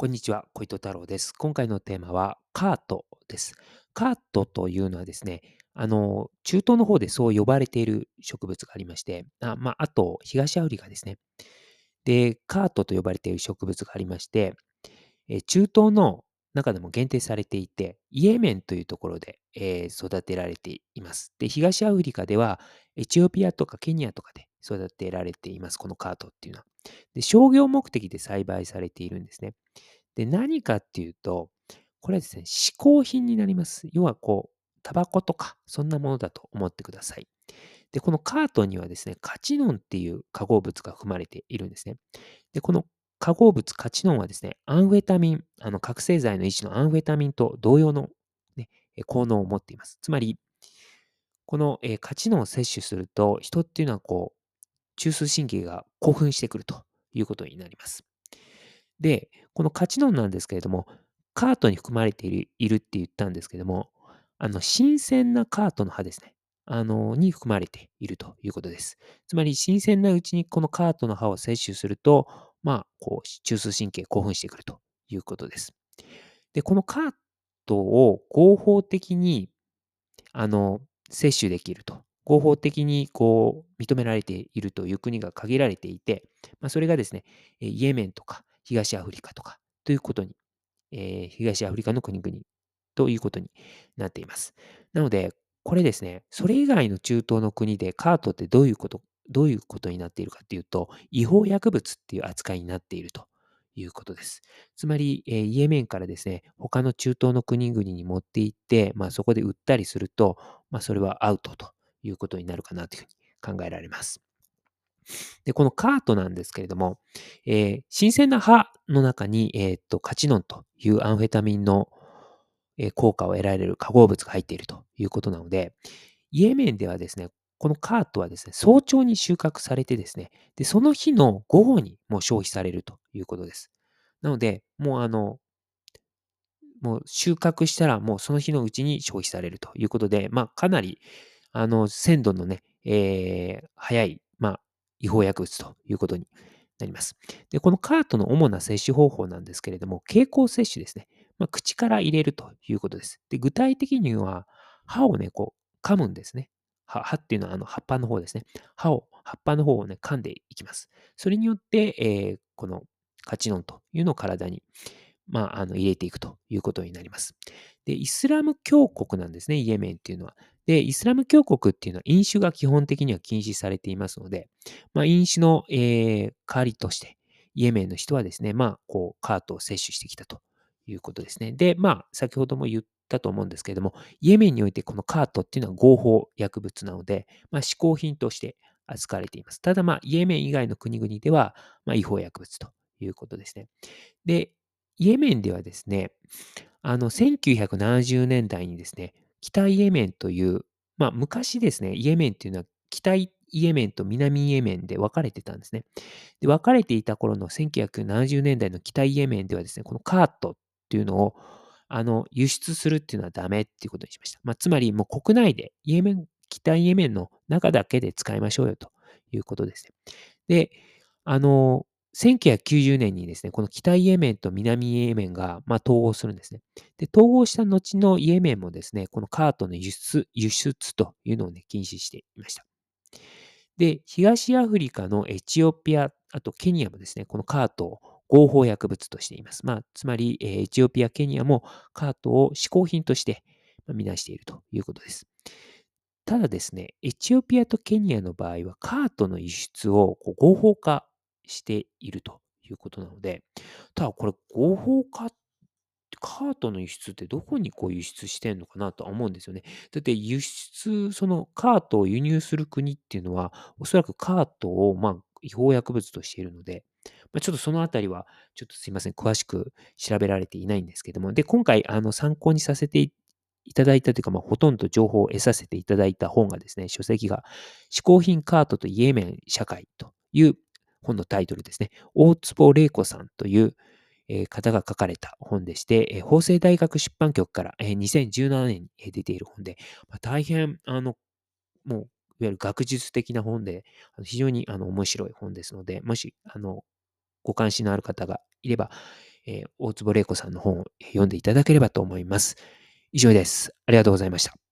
こんにちは、小糸太郎です。今回のテーマはカートです。カートというのはですね、あの、中東の方でそう呼ばれている植物がありまして、あまあ、あと、東アフリカですね。で、カートと呼ばれている植物がありまして、え中東の中でも限定されていて、イエメンというところで、えー育てられています。で、東アフリカでは、エチオピアとかケニアとかで育てられています、このカートっていうのは。で、商業目的で栽培されているんですね。で、何かっていうと、これはですね、嗜好品になります。要はこう、タバコとか、そんなものだと思ってください。で、このカートにはですね、カチノンっていう化合物が含まれているんですね。で、この化合物カチノンはですね、アンフェタミン、あの覚醒剤の一種のアンフェタミンと同様の、ね、効能を持っています。つまり、この、カチノンを摂取すると、人っていうのはこう、中枢神経が興奮してくるということになります。で、このカチノンなんですけれども、カートに含まれているって言ったんですけども、あの、新鮮なカートの葉ですね。あの、に含まれているということです。つまり、新鮮なうちにこのカートの葉を摂取すると、まあ、こう、中枢神経興奮してくるということです。で、このカートを合法的に、あの、摂取できると。合法的にこう認められているという国が限られていて、まあ、それがですね、イエメンとか東アフリカとかということに、えー東アフリカの国々ということになっています。なので、これですね、それ以外の中東の国でカートってどういうこと、どういうことになっているかっていうと、違法薬物っていう扱いになっているということです。つまり、えーイエメンからですね、他の中東の国々に持って行って、まあ、そこで売ったりすると、まあ、それはアウトということになるかなというふうに考えられます。で、このカートなんですけれども、えー新鮮な葉の中に、えーっとカチノンというアンフェタミンの、え効果を得られる化合物が入っているということなので、イエメンではですね、このカートはですね、早朝に収穫されてですね、で、その日の午後にもう消費されるということです。なので、もうあの、もう収穫したらもうその日のうちに消費されるということで、まあかなり、あの、鮮度のね、えー早い、まあ、違法薬物ということになります。で、このカートの主な摂取方法なんですけれども、経口摂取ですね。まあ、口から入れるということです。で、具体的には、歯をね、こう、噛むんですね。歯歯っていうのはあの葉っぱの方ですね。歯を、葉っぱの方をね、噛んでいきます。それによって、えーこのカチノンというのを体に、まあ、あの入れていくということになります。で、イスラム教国なんですね、イエメンっていうのは。で、イスラム教国っていうのは飲酒が基本的には禁止されていますので、まあ、飲酒の、えー代わりとして、イエメンの人はですね、まあ、こう、カートを摂取してきたということですね。で、まあ、先ほども言ったと思うんですけれども、イエメンにおいてこのカートっていうのは合法薬物なので、まあ、嗜好品として扱われています。ただ、まあ、イエメン以外の国々では、まあ、違法薬物ということですね。で、イエメンではですね、あの、1970年代にですね、北イエメンという、まあ、昔ですね、イエメンっていうのは北イエメンと南イエメンで分かれてたんですね。で、分かれていた頃の1970年代の北イエメンではですね、このカートっていうのを、あの、輸出するっていうのはダメっていうことにしました。まあ、つまりもう国内で、イエメン、北イエメンの中だけで使いましょうよということですね。で、あの、1990年にですね、この北イエメンと南イエメンが、まあ、統合するんですね。で、統合した後のイエメンもですね、このカートの輸出、輸出というのをね、禁止していました。で、東アフリカのエチオピア、あとケニアもですね、このカートを合法薬物としています。まあ、つまり、エチオピア、ケニアもカートを嗜好品としてまあ見なしているということです。ただですね、エチオピアとケニアの場合は、カートの輸出をこう合法化しているということなので、ただこれ合法化カートの輸出ってどこにこう輸出してんのかなとは思うんですよね。だって輸出、そのカートを輸入する国っていうのは、おそらくカートをまあ違法薬物としているので、まあ、ちょっとそのあたりは、ちょっとすいません、詳しく調べられていないんですけども、で、今回、あの、参考にさせていただいたというか、まあ、ほとんど情報を得させていただいた本がですね、書籍が、嗜好品カートとイエメン社会という本のタイトルですね。大坪玲子さんという、方が書かれた本でして、法政大学出版局から、え2017年に出ている本で、大変、あの、もう、いわゆる学術的な本で、非常にあの面白い本ですので、もし、あの、ご関心のある方がいれば、えー大坪玲子さんの本を読んでいただければと思います。以上です。ありがとうございました。